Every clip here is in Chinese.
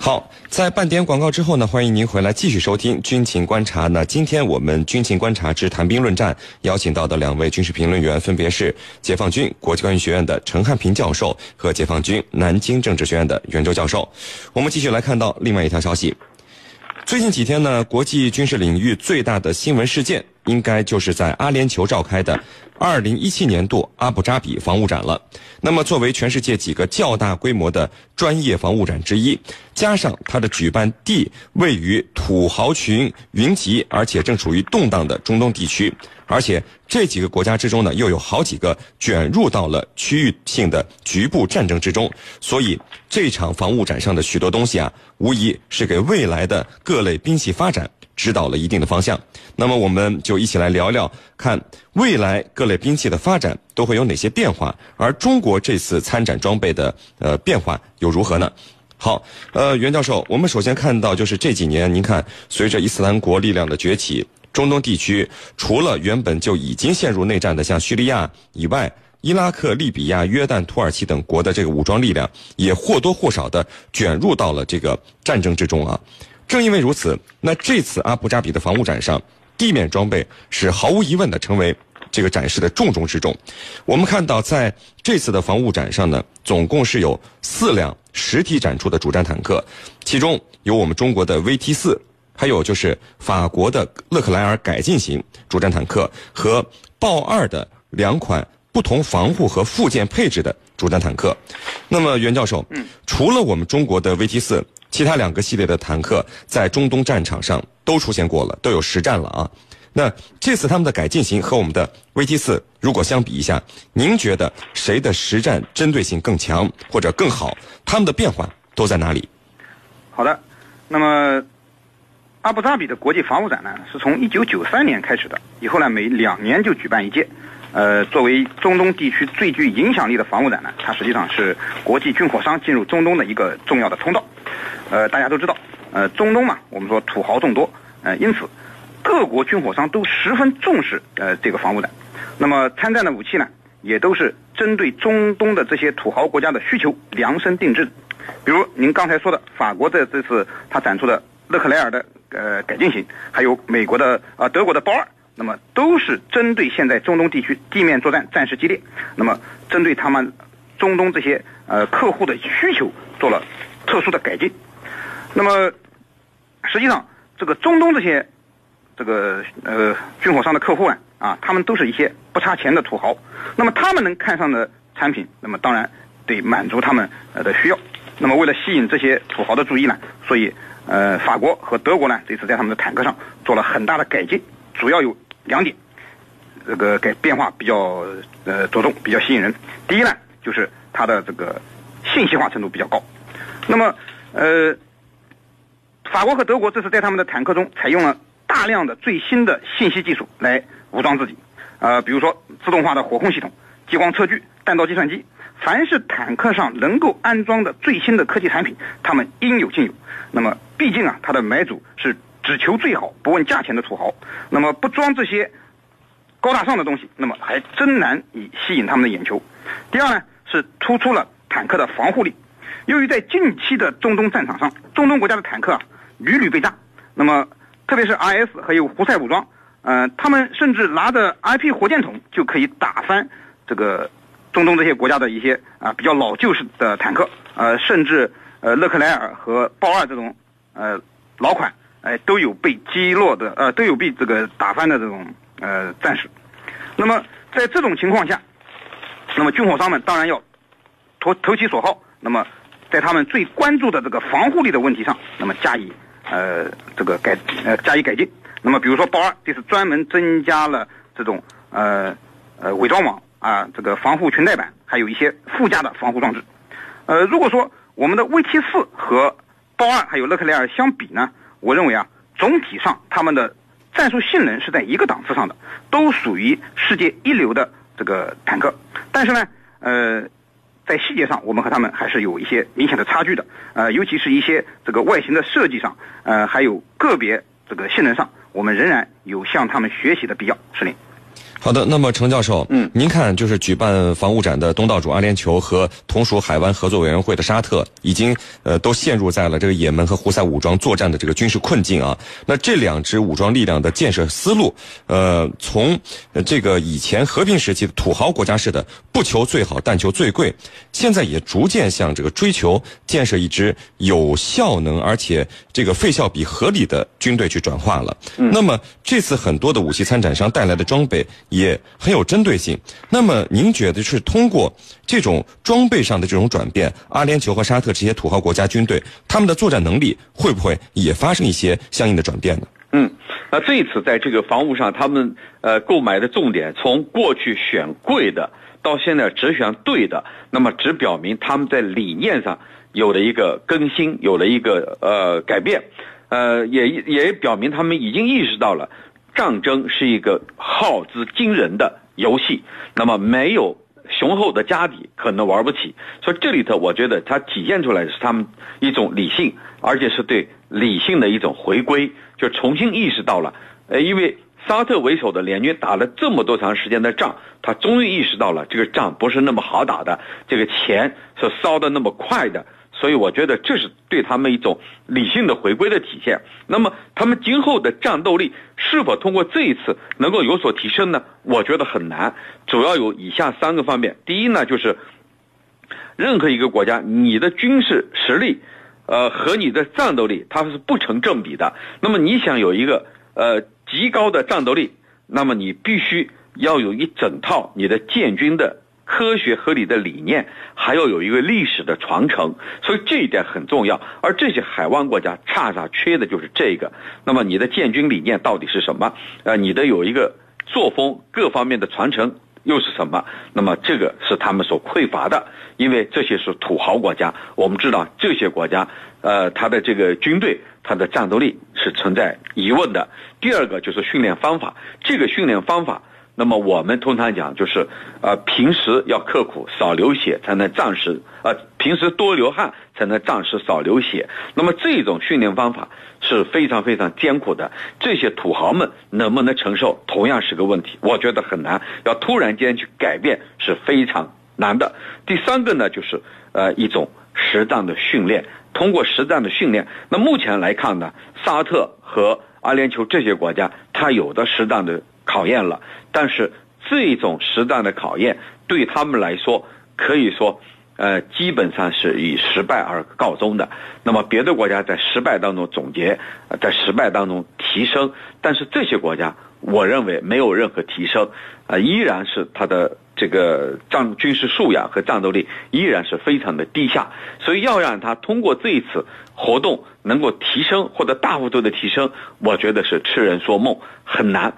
好，在半点广告之后呢，欢迎您回来继续收听军情观察。那今天我们军情观察之谈兵论战邀请到的两位军事评论员分别是解放军国际关系学院的陈汉平教授和解放军南京政治学院的袁周教授。我们继续来看到另外一条消息。最近几天呢，国际军事领域最大的新闻事件，应该就是在阿联酋召开的。二零一七年度阿布扎比防务展了。那么，作为全世界几个较大规模的专业防务展之一，加上它的举办地位于土豪群云集，而且正处于动荡的中东地区，而且这几个国家之中呢，又有好几个卷入到了区域性的局部战争之中，所以这场防务展上的许多东西啊，无疑是给未来的各类兵器发展。指导了一定的方向，那么我们就一起来聊聊，看未来各类兵器的发展都会有哪些变化，而中国这次参展装备的呃变化又如何呢？好，呃，袁教授，我们首先看到就是这几年，您看，随着伊斯兰国力量的崛起，中东地区除了原本就已经陷入内战的像叙利亚以外，伊拉克、利比亚、约旦、土耳其等国的这个武装力量也或多或少的卷入到了这个战争之中啊。正因为如此，那这次阿布扎比的防务展上，地面装备是毫无疑问的成为这个展示的重中之重。我们看到，在这次的防务展上呢，总共是有四辆实体展出的主战坦克，其中有我们中国的 VT 四，还有就是法国的勒克莱尔改进型主战坦克和豹二的两款不同防护和附件配置的主战坦克。那么，袁教授，嗯，除了我们中国的 VT 四。其他两个系列的坦克在中东战场上都出现过了，都有实战了啊。那这次他们的改进型和我们的 VT 四如果相比一下，您觉得谁的实战针对性更强或者更好？他们的变化都在哪里？好的，那么阿布扎比的国际防务展呢，是从一九九三年开始的，以后呢每两年就举办一届。呃，作为中东地区最具影响力的防务展呢，它实际上是国际军火商进入中东的一个重要的通道。呃，大家都知道，呃，中东嘛，我们说土豪众多，呃，因此各国军火商都十分重视呃这个防务的。那么参战的武器呢，也都是针对中东的这些土豪国家的需求量身定制。比如您刚才说的，法国的这次他展出的勒克莱尔的呃改进型，还有美国的啊德国的豹二，那么都是针对现在中东地区地面作战战事激烈，那么针对他们中东这些呃客户的需求做了特殊的改进。那么，实际上，这个中东这些这个呃军火商的客户啊，啊，他们都是一些不差钱的土豪。那么他们能看上的产品，那么当然得满足他们呃的需要。那么为了吸引这些土豪的注意呢，所以呃法国和德国呢这次在他们的坦克上做了很大的改进，主要有两点，这个改变化比较呃着重，比较吸引人。第一呢，就是它的这个信息化程度比较高。那么呃。法国和德国这次在他们的坦克中采用了大量的最新的信息技术来武装自己，呃，比如说自动化的火控系统、激光测距、弹道计算机，凡是坦克上能够安装的最新的科技产品，他们应有尽有。那么，毕竟啊，他的买主是只求最好不问价钱的土豪，那么不装这些高大上的东西，那么还真难以吸引他们的眼球。第二呢，是突出了坦克的防护力。由于在近期的中东战场上，中东国家的坦克啊。屡屡被炸，那么特别是 IS 还有胡塞武装，呃，他们甚至拿着 IP 火箭筒就可以打翻这个中东这些国家的一些啊比较老旧式的坦克，呃，甚至呃勒克莱尔和豹二这种呃老款，哎，都有被击落的，呃，都有被这个打翻的这种呃战士。那么在这种情况下，那么军火商们当然要投投其所好，那么在他们最关注的这个防护力的问题上，那么加以。呃，这个改呃加以改进。那么，比如说豹二，这是专门增加了这种呃呃伪装网啊，这个防护裙带板，还有一些附加的防护装置。呃，如果说我们的 VT 四和豹二还有勒克莱尔相比呢，我认为啊，总体上他们的战术性能是在一个档次上的，都属于世界一流的这个坦克。但是呢，呃。在细节上，我们和他们还是有一些明显的差距的，呃，尤其是一些这个外形的设计上，呃，还有个别这个性能上，我们仍然有向他们学习的必要。是林。好的，那么程教授，嗯，您看，就是举办防务展的东道主阿联酋和同属海湾合作委员会的沙特，已经呃都陷入在了这个也门和胡塞武装作战的这个军事困境啊。那这两支武装力量的建设思路，呃，从这个以前和平时期的土豪国家式的不求最好，但求最贵，现在也逐渐向这个追求建设一支有效能而且这个费效比合理的军队去转化了。那么这次很多的武器参展商带来的装备。也很有针对性。那么，您觉得是通过这种装备上的这种转变，阿联酋和沙特这些土豪国家军队，他们的作战能力会不会也发生一些相应的转变呢？嗯，那这一次在这个防务上，他们呃购买的重点从过去选贵的，到现在只选对的，那么只表明他们在理念上有了一个更新，有了一个呃改变，呃，也也表明他们已经意识到了。战争是一个耗资惊人的游戏，那么没有雄厚的家底可能玩不起。所以这里头，我觉得它体现出来的是他们一种理性，而且是对理性的一种回归，就重新意识到了。呃，因为沙特为首的联军打了这么多长时间的仗，他终于意识到了这个仗不是那么好打的，这个钱是烧的那么快的。所以我觉得这是对他们一种理性的回归的体现。那么他们今后的战斗力是否通过这一次能够有所提升呢？我觉得很难。主要有以下三个方面。第一呢，就是任何一个国家，你的军事实力，呃，和你的战斗力它是不成正比的。那么你想有一个呃极高的战斗力，那么你必须要有一整套你的建军的。科学合理的理念，还要有一个历史的传承，所以这一点很重要。而这些海湾国家恰恰缺的就是这个。那么你的建军理念到底是什么？呃，你的有一个作风各方面的传承又是什么？那么这个是他们所匮乏的，因为这些是土豪国家。我们知道这些国家，呃，他的这个军队，他的战斗力是存在疑问的。第二个就是训练方法，这个训练方法。那么我们通常讲就是，呃，平时要刻苦，少流血，才能暂时；呃，平时多流汗，才能暂时少流血。那么这种训练方法是非常非常艰苦的，这些土豪们能不能承受，同样是个问题。我觉得很难，要突然间去改变是非常难的。第三个呢，就是呃一种实战的训练，通过实战的训练，那目前来看呢，沙特和阿联酋这些国家，它有的实战的。考验了，但是这种实战的考验对他们来说，可以说，呃，基本上是以失败而告终的。那么别的国家在失败当中总结，在失败当中提升，但是这些国家，我认为没有任何提升，啊，依然是他的这个战军事素养和战斗力依然是非常的低下。所以要让他通过这一次活动能够提升或者大幅度的提升，我觉得是痴人说梦，很难。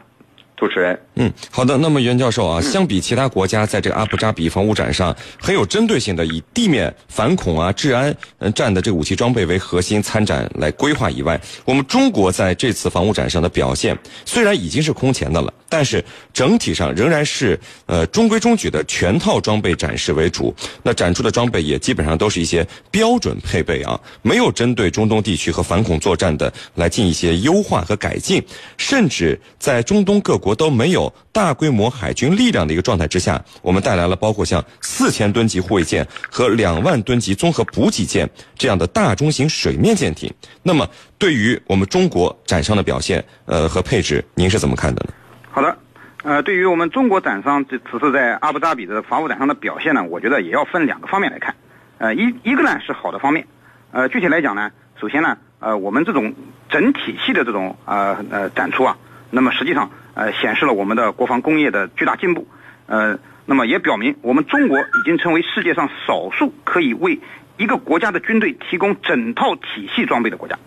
主持人，嗯，好的。那么袁教授啊，相比其他国家在这个阿布扎比防务展上很有针对性的以地面反恐啊、治安嗯战的这个武器装备为核心参展来规划以外，我们中国在这次防务展上的表现虽然已经是空前的了，但是整体上仍然是呃中规中矩的全套装备展示为主。那展出的装备也基本上都是一些标准配备啊，没有针对中东地区和反恐作战的来进一些优化和改进，甚至在中东各国。都没有大规模海军力量的一个状态之下，我们带来了包括像四千吨级护卫舰和两万吨级综合补给舰这样的大中型水面舰艇。那么，对于我们中国展商的表现，呃和配置，您是怎么看的呢？好的，呃，对于我们中国展商这此次在阿布扎比的防务展上的表现呢，我觉得也要分两个方面来看。呃，一一个呢是好的方面，呃，具体来讲呢，首先呢，呃，我们这种整体系的这种呃呃展出啊，那么实际上。呃，显示了我们的国防工业的巨大进步，呃，那么也表明我们中国已经成为世界上少数可以为一个国家的军队提供整套体系装备的国家。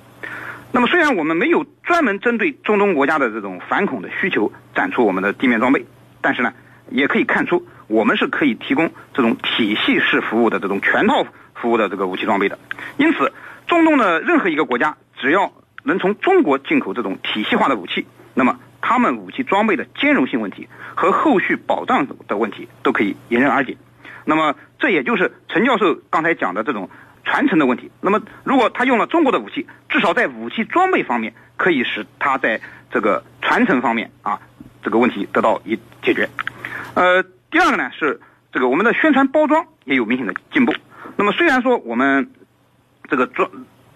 那么虽然我们没有专门针对中东国家的这种反恐的需求展出我们的地面装备，但是呢，也可以看出我们是可以提供这种体系式服务的这种全套服务的这个武器装备的。因此，中东的任何一个国家只要能从中国进口这种体系化的武器，那么。他们武器装备的兼容性问题和后续保障的问题都可以迎刃而解。那么，这也就是陈教授刚才讲的这种传承的问题。那么，如果他用了中国的武器，至少在武器装备方面可以使他在这个传承方面啊，这个问题得到一解决。呃，第二个呢是这个我们的宣传包装也有明显的进步。那么虽然说我们这个装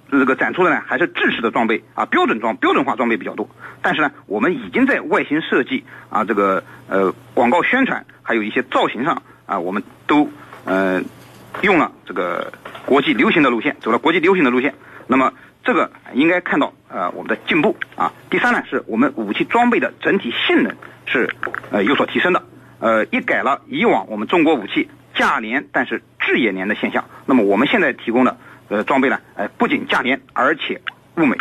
这个展出的呢还是制式的装备啊，标准装标准化装备比较多，但是呢我们已经在外形设计啊这个呃广告宣传还有一些造型上啊我们都呃用了这个国际流行的路线，走了国际流行的路线。那么这个应该看到呃我们的进步啊。第三呢是我们武器装备的整体性能是呃有所提升的，呃一改了以往我们中国武器价廉但是质也廉的现象。那么我们现在提供的呃装备呢，哎不仅价廉而且物美。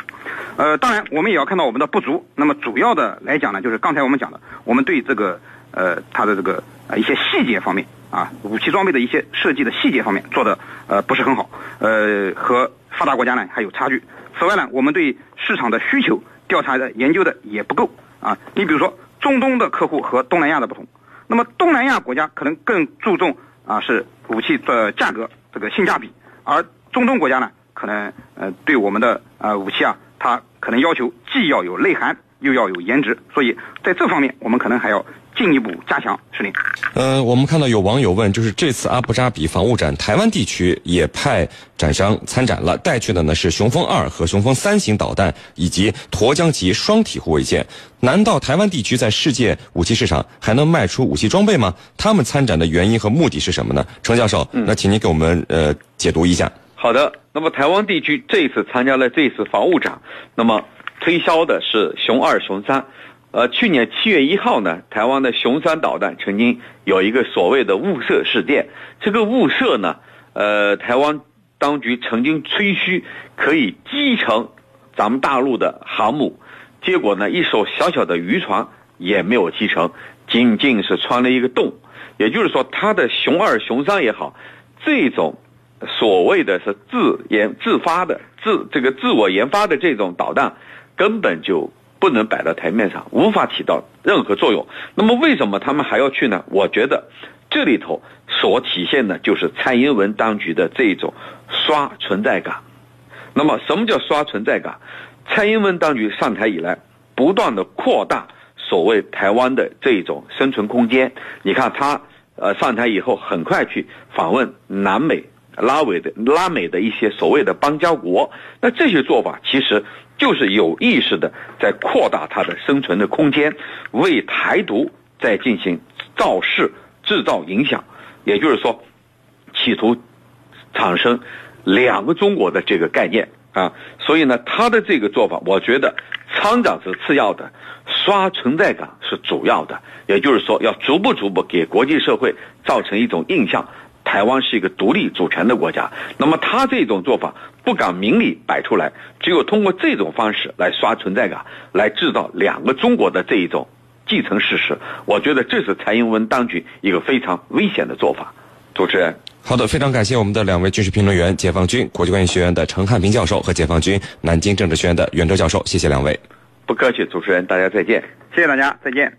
呃当然我们也要看到我们的不足。那么主要的来讲呢，就是刚才我们讲的，我们对这个呃它的这个呃一些细节方面啊武器装备的一些设计的细节方面做的呃不是很好，呃和发达国家呢还有差距。此外呢，我们对市场的需求调查的研究的也不够啊。你比如说，中东的客户和东南亚的不同，那么东南亚国家可能更注重啊是武器的价格这个性价比，而中东国家呢，可能呃对我们的呃武器啊，它可能要求既要有内涵，又要有颜值，所以在这方面我们可能还要。进一步加强是令。呃，我们看到有网友问，就是这次阿布扎比防务展，台湾地区也派展商参展了，带去的呢是雄风二和雄风三型导弹以及沱江级双体护卫舰。难道台湾地区在世界武器市场还能卖出武器装备吗？他们参展的原因和目的是什么呢？程教授，那请您给我们呃解读一下。好的，那么台湾地区这一次参加了这一次防务展，那么推销的是熊二、熊三。呃，去年七月一号呢，台湾的熊三导弹曾经有一个所谓的误射事件。这个误射呢，呃，台湾当局曾经吹嘘可以击沉咱们大陆的航母，结果呢，一艘小小的渔船也没有击沉，仅仅是穿了一个洞。也就是说，它的熊二、熊三也好，这种所谓的是自研自发的自这个自我研发的这种导弹，根本就。不能摆到台面上，无法起到任何作用。那么为什么他们还要去呢？我觉得这里头所体现的就是蔡英文当局的这种刷存在感。那么什么叫刷存在感？蔡英文当局上台以来，不断的扩大所谓台湾的这种生存空间。你看他呃上台以后，很快去访问南美、拉美的拉美的一些所谓的邦交国。那这些做法其实。就是有意识的在扩大它的生存的空间，为台独在进行造势、制造影响，也就是说，企图产生两个中国的这个概念啊。所以呢，他的这个做法，我觉得参展是次要的，刷存在感是主要的。也就是说，要逐步逐步给国际社会造成一种印象。台湾是一个独立主权的国家，那么他这种做法不敢明里摆出来，只有通过这种方式来刷存在感，来制造两个中国的这一种继承事实。我觉得这是蔡英文当局一个非常危险的做法。主持人，好的，非常感谢我们的两位军事评论员，解放军国际关系学院的陈汉平教授和解放军南京政治学院的袁周教授，谢谢两位。不客气，主持人，大家再见。谢谢大家，再见。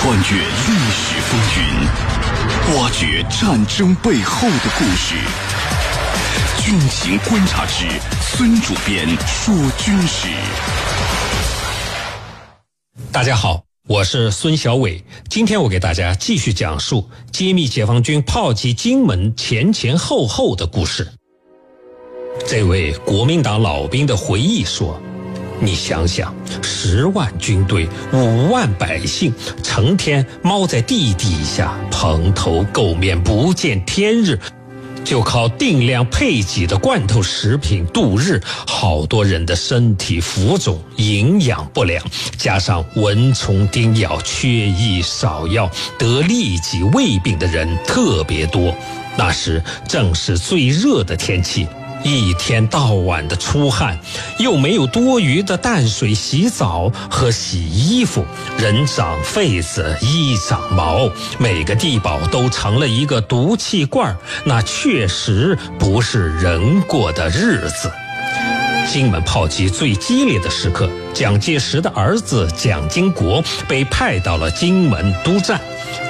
穿越历史风云。挖掘战争背后的故事，军情观察之孙主编说军事。大家好，我是孙小伟，今天我给大家继续讲述揭秘解放军炮击金门前前后后的故事。这位国民党老兵的回忆说。你想想，十万军队，五万百姓，成天猫在地底下，蓬头垢面，不见天日，就靠定量配给的罐头食品度日。好多人的身体浮肿，营养不良，加上蚊虫叮咬，缺医少药，得痢疾胃病的人特别多。那时正是最热的天气。一天到晚的出汗，又没有多余的淡水洗澡和洗衣服，人长痱子，衣长毛，每个地堡都成了一个毒气罐那确实不是人过的日子。金门炮击最激烈的时刻，蒋介石的儿子蒋经国被派到了金门督战。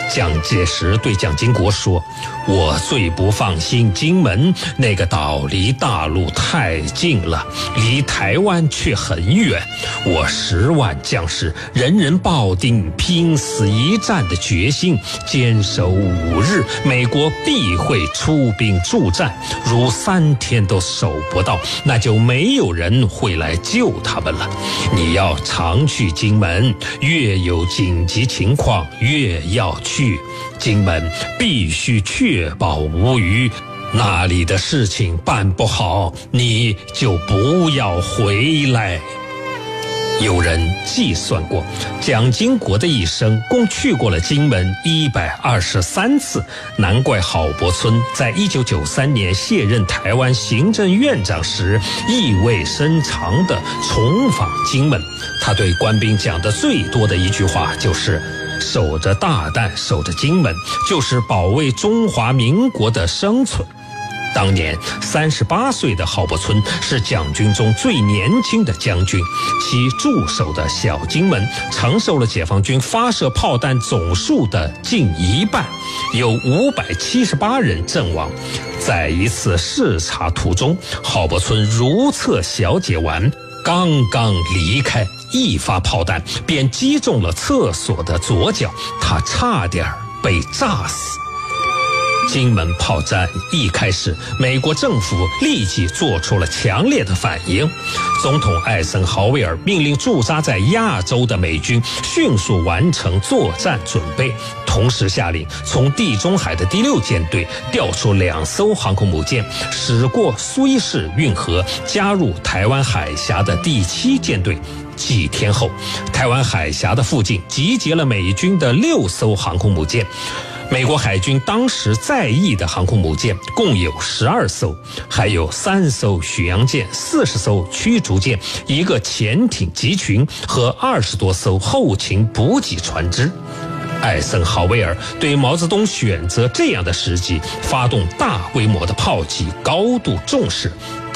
蒋介石对蒋经国说：“我最不放心金门那个岛，离大陆太近了，离台湾却很远。我十万将士，人人抱定拼死一战的决心，坚守五日，美国必会出兵助战。如三天都守不到，那就没有人会来救他们了。你要常去金门，越有紧急情况越要去。”去金门必须确保无虞，那里的事情办不好，你就不要回来。有人计算过，蒋经国的一生共去过了金门一百二十三次，难怪郝柏村在一九九三年卸任台湾行政院长时，意味深长地重访金门。他对官兵讲的最多的一句话就是。守着大旦，守着金门，就是保卫中华民国的生存。当年三十八岁的郝柏村是蒋军中最年轻的将军，其驻守的小金门承受了解放军发射炮弹总数的近一半，有五百七十八人阵亡。在一次视察途中，郝柏村如厕小解完，刚刚离开。一发炮弹便击中了厕所的左脚，他差点被炸死。金门炮战一开始，美国政府立即做出了强烈的反应。总统艾森豪威尔命令驻扎在亚洲的美军迅速完成作战准备，同时下令从地中海的第六舰队调出两艘航空母舰，驶过苏伊士运河，加入台湾海峡的第七舰队。几天后，台湾海峡的附近集结了美军的六艘航空母舰。美国海军当时在役的航空母舰共有十二艘，还有三艘巡洋舰、四十艘驱逐舰、一个潜艇集群和二十多艘后勤补给船只。艾森豪威尔对毛泽东选择这样的时机发动大规模的炮击高度重视。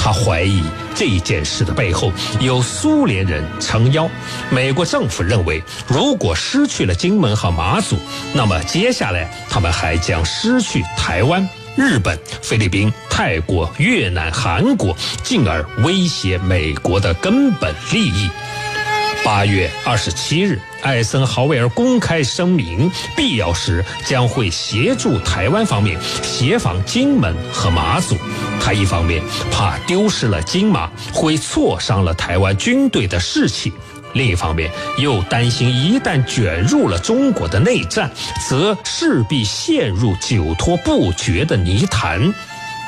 他怀疑这件事的背后有苏联人撑腰。美国政府认为，如果失去了金门和马祖，那么接下来他们还将失去台湾、日本、菲律宾、泰国、越南、韩国，进而威胁美国的根本利益。八月二十七日，艾森豪威尔公开声明，必要时将会协助台湾方面协防金门和马祖。他一方面怕丢失了金马会挫伤了台湾军队的士气，另一方面又担心一旦卷入了中国的内战，则势必陷入久拖不决的泥潭。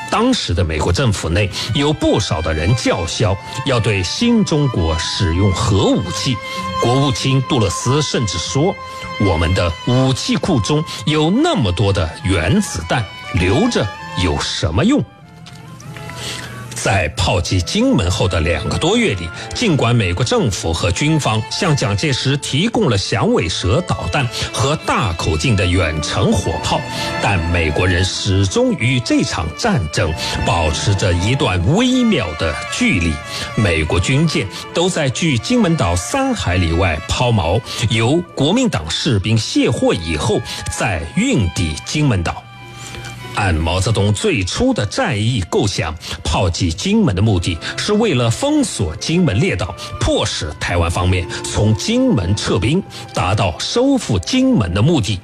当时的美国政府内有不少的人叫嚣要对新中国使用核武器，国务卿杜勒斯甚至说：“我们的武器库中有那么多的原子弹，留着有什么用？”在炮击金门后的两个多月里，尽管美国政府和军方向蒋介石提供了响尾蛇导弹和大口径的远程火炮，但美国人始终与这场战争保持着一段微妙的距离。美国军舰都在距金门岛三海里外抛锚，由国民党士兵卸货以后再运抵金门岛。按毛泽东最初的战役构想，炮击金门的目的是为了封锁金门列岛，迫使台湾方面从金门撤兵，达到收复金门的目的。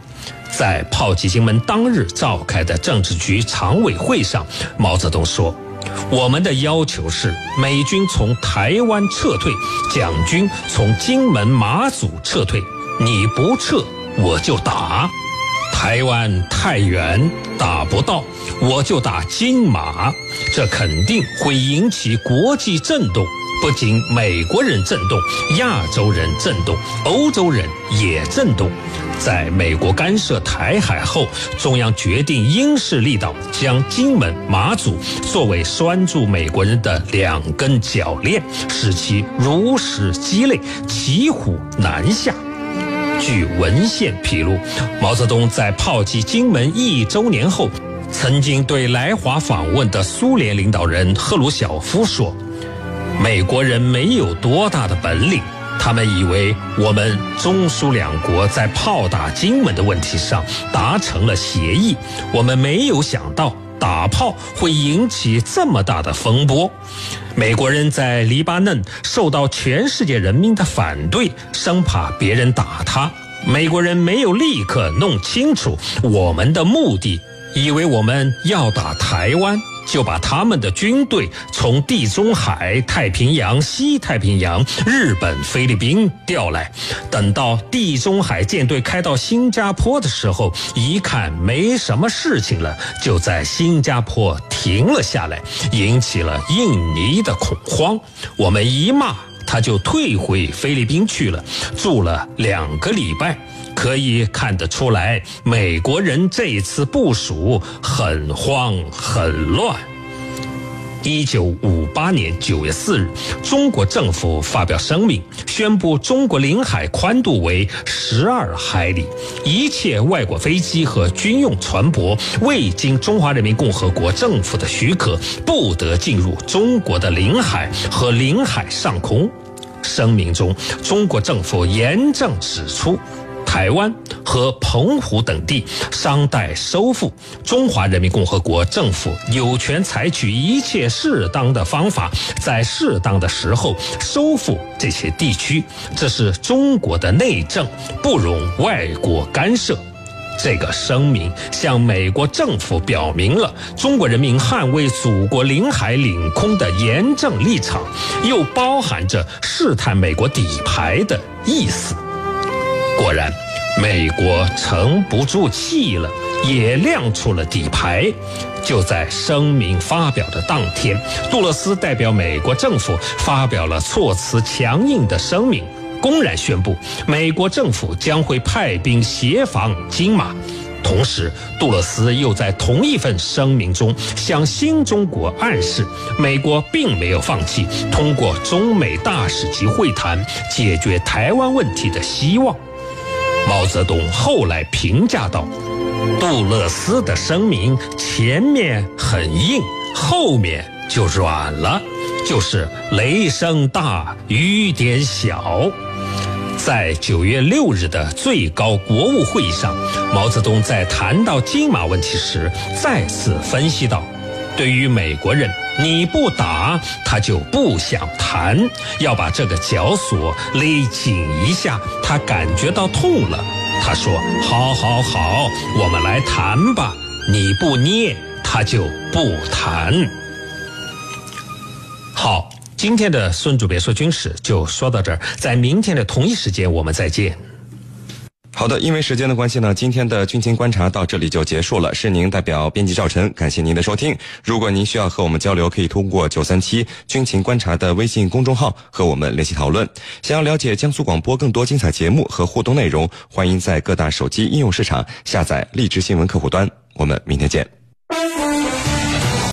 在炮击金门当日召开的政治局常委会上，毛泽东说：“我们的要求是美军从台湾撤退，蒋军从金门、马祖撤退。你不撤，我就打。”台湾太远打不到，我就打金马，这肯定会引起国际震动。不仅美国人震动，亚洲人震动，欧洲人也震动。在美国干涉台海后，中央决定因势利导，将金门、马祖作为拴住美国人的两根脚链，使其如实鸡肋，骑虎难下。据文献披露，毛泽东在炮击金门一周年后，曾经对来华访问的苏联领导人赫鲁晓夫说：“美国人没有多大的本领，他们以为我们中苏两国在炮打金门的问题上达成了协议，我们没有想到打炮会引起这么大的风波。美国人在黎巴嫩受到全世界人民的反对，生怕别人打他。美国人没有立刻弄清楚我们的目的，以为我们要打台湾。就把他们的军队从地中海、太平洋、西太平洋、日本、菲律宾调来。等到地中海舰队开到新加坡的时候，一看没什么事情了，就在新加坡停了下来，引起了印尼的恐慌。我们一骂，他就退回菲律宾去了，住了两个礼拜。可以看得出来，美国人这一次部署很慌很乱。一九五八年九月四日，中国政府发表声明，宣布中国领海宽度为十二海里，一切外国飞机和军用船舶未经中华人民共和国政府的许可，不得进入中国的领海和领海上空。声明中，中国政府严正指出。台湾和澎湖等地商代收复，中华人民共和国政府有权采取一切适当的方法，在适当的时候收复这些地区。这是中国的内政，不容外国干涉。这个声明向美国政府表明了中国人民捍卫祖国领海领空的严正立场，又包含着试探美国底牌的意思。果然，美国沉不住气了，也亮出了底牌。就在声明发表的当天，杜勒斯代表美国政府发表了措辞强硬的声明，公然宣布美国政府将会派兵协防金马。同时，杜勒斯又在同一份声明中向新中国暗示，美国并没有放弃通过中美大使级会谈解决台湾问题的希望。毛泽东后来评价道：“杜勒斯的声明前面很硬，后面就软了，就是雷声大雨点小。”在九月六日的最高国务会议上，毛泽东在谈到金马问题时，再次分析道。对于美国人，你不打他就不想谈，要把这个绞索勒紧一下，他感觉到痛了。他说：“好，好，好，我们来谈吧。你不捏，他就不谈。”好，今天的孙主编说军事就说到这儿，在明天的同一时间我们再见。好的，因为时间的关系呢，今天的军情观察到这里就结束了。是您代表编辑赵晨，感谢您的收听。如果您需要和我们交流，可以通过九三七军情观察的微信公众号和我们联系讨论。想要了解江苏广播更多精彩节目和互动内容，欢迎在各大手机应用市场下载荔枝新闻客户端。我们明天见。